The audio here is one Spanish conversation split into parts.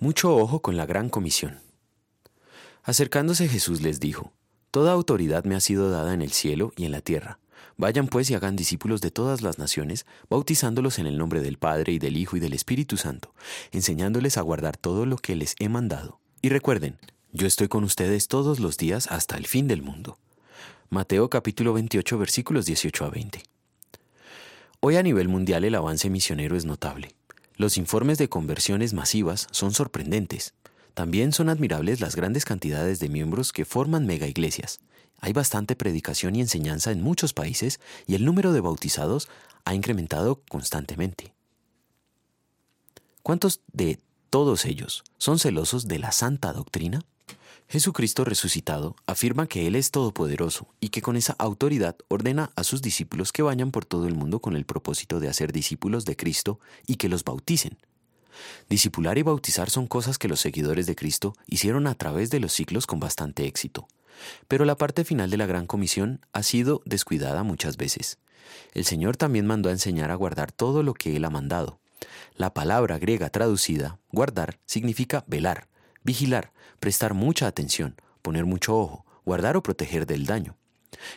Mucho ojo con la gran comisión. Acercándose Jesús les dijo, Toda autoridad me ha sido dada en el cielo y en la tierra. Vayan pues y hagan discípulos de todas las naciones, bautizándolos en el nombre del Padre y del Hijo y del Espíritu Santo, enseñándoles a guardar todo lo que les he mandado. Y recuerden, yo estoy con ustedes todos los días hasta el fin del mundo. Mateo capítulo 28 versículos 18 a 20. Hoy a nivel mundial el avance misionero es notable. Los informes de conversiones masivas son sorprendentes. También son admirables las grandes cantidades de miembros que forman mega iglesias. Hay bastante predicación y enseñanza en muchos países y el número de bautizados ha incrementado constantemente. ¿Cuántos de todos ellos son celosos de la santa doctrina? Jesucristo resucitado afirma que Él es todopoderoso y que con esa autoridad ordena a sus discípulos que vayan por todo el mundo con el propósito de hacer discípulos de Cristo y que los bauticen. Discipular y bautizar son cosas que los seguidores de Cristo hicieron a través de los siglos con bastante éxito. Pero la parte final de la Gran Comisión ha sido descuidada muchas veces. El Señor también mandó a enseñar a guardar todo lo que Él ha mandado. La palabra griega traducida, guardar, significa velar, vigilar, prestar mucha atención, poner mucho ojo, guardar o proteger del daño.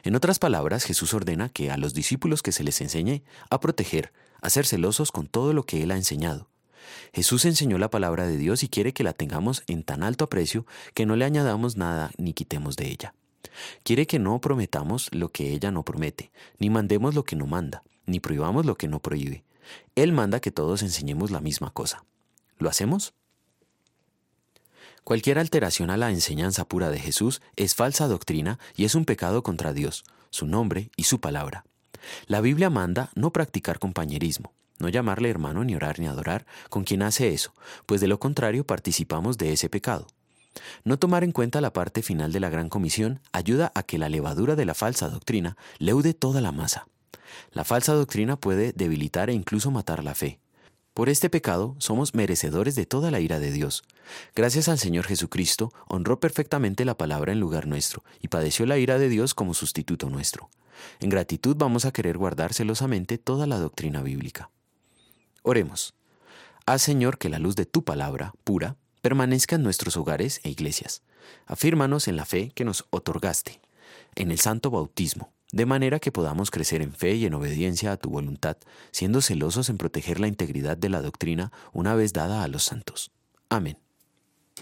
En otras palabras, Jesús ordena que a los discípulos que se les enseñe a proteger, a ser celosos con todo lo que Él ha enseñado. Jesús enseñó la palabra de Dios y quiere que la tengamos en tan alto aprecio que no le añadamos nada ni quitemos de ella. Quiere que no prometamos lo que ella no promete, ni mandemos lo que no manda, ni prohibamos lo que no prohíbe. Él manda que todos enseñemos la misma cosa. ¿Lo hacemos? Cualquier alteración a la enseñanza pura de Jesús es falsa doctrina y es un pecado contra Dios, su nombre y su palabra. La Biblia manda no practicar compañerismo, no llamarle hermano ni orar ni adorar con quien hace eso, pues de lo contrario participamos de ese pecado. No tomar en cuenta la parte final de la Gran Comisión ayuda a que la levadura de la falsa doctrina leude toda la masa. La falsa doctrina puede debilitar e incluso matar la fe. Por este pecado somos merecedores de toda la ira de Dios. Gracias al Señor Jesucristo, honró perfectamente la palabra en lugar nuestro y padeció la ira de Dios como sustituto nuestro. En gratitud vamos a querer guardar celosamente toda la doctrina bíblica. Oremos. Haz, Señor, que la luz de tu palabra, pura, permanezca en nuestros hogares e iglesias. Afírmanos en la fe que nos otorgaste, en el santo bautismo de manera que podamos crecer en fe y en obediencia a tu voluntad, siendo celosos en proteger la integridad de la doctrina una vez dada a los santos. Amén.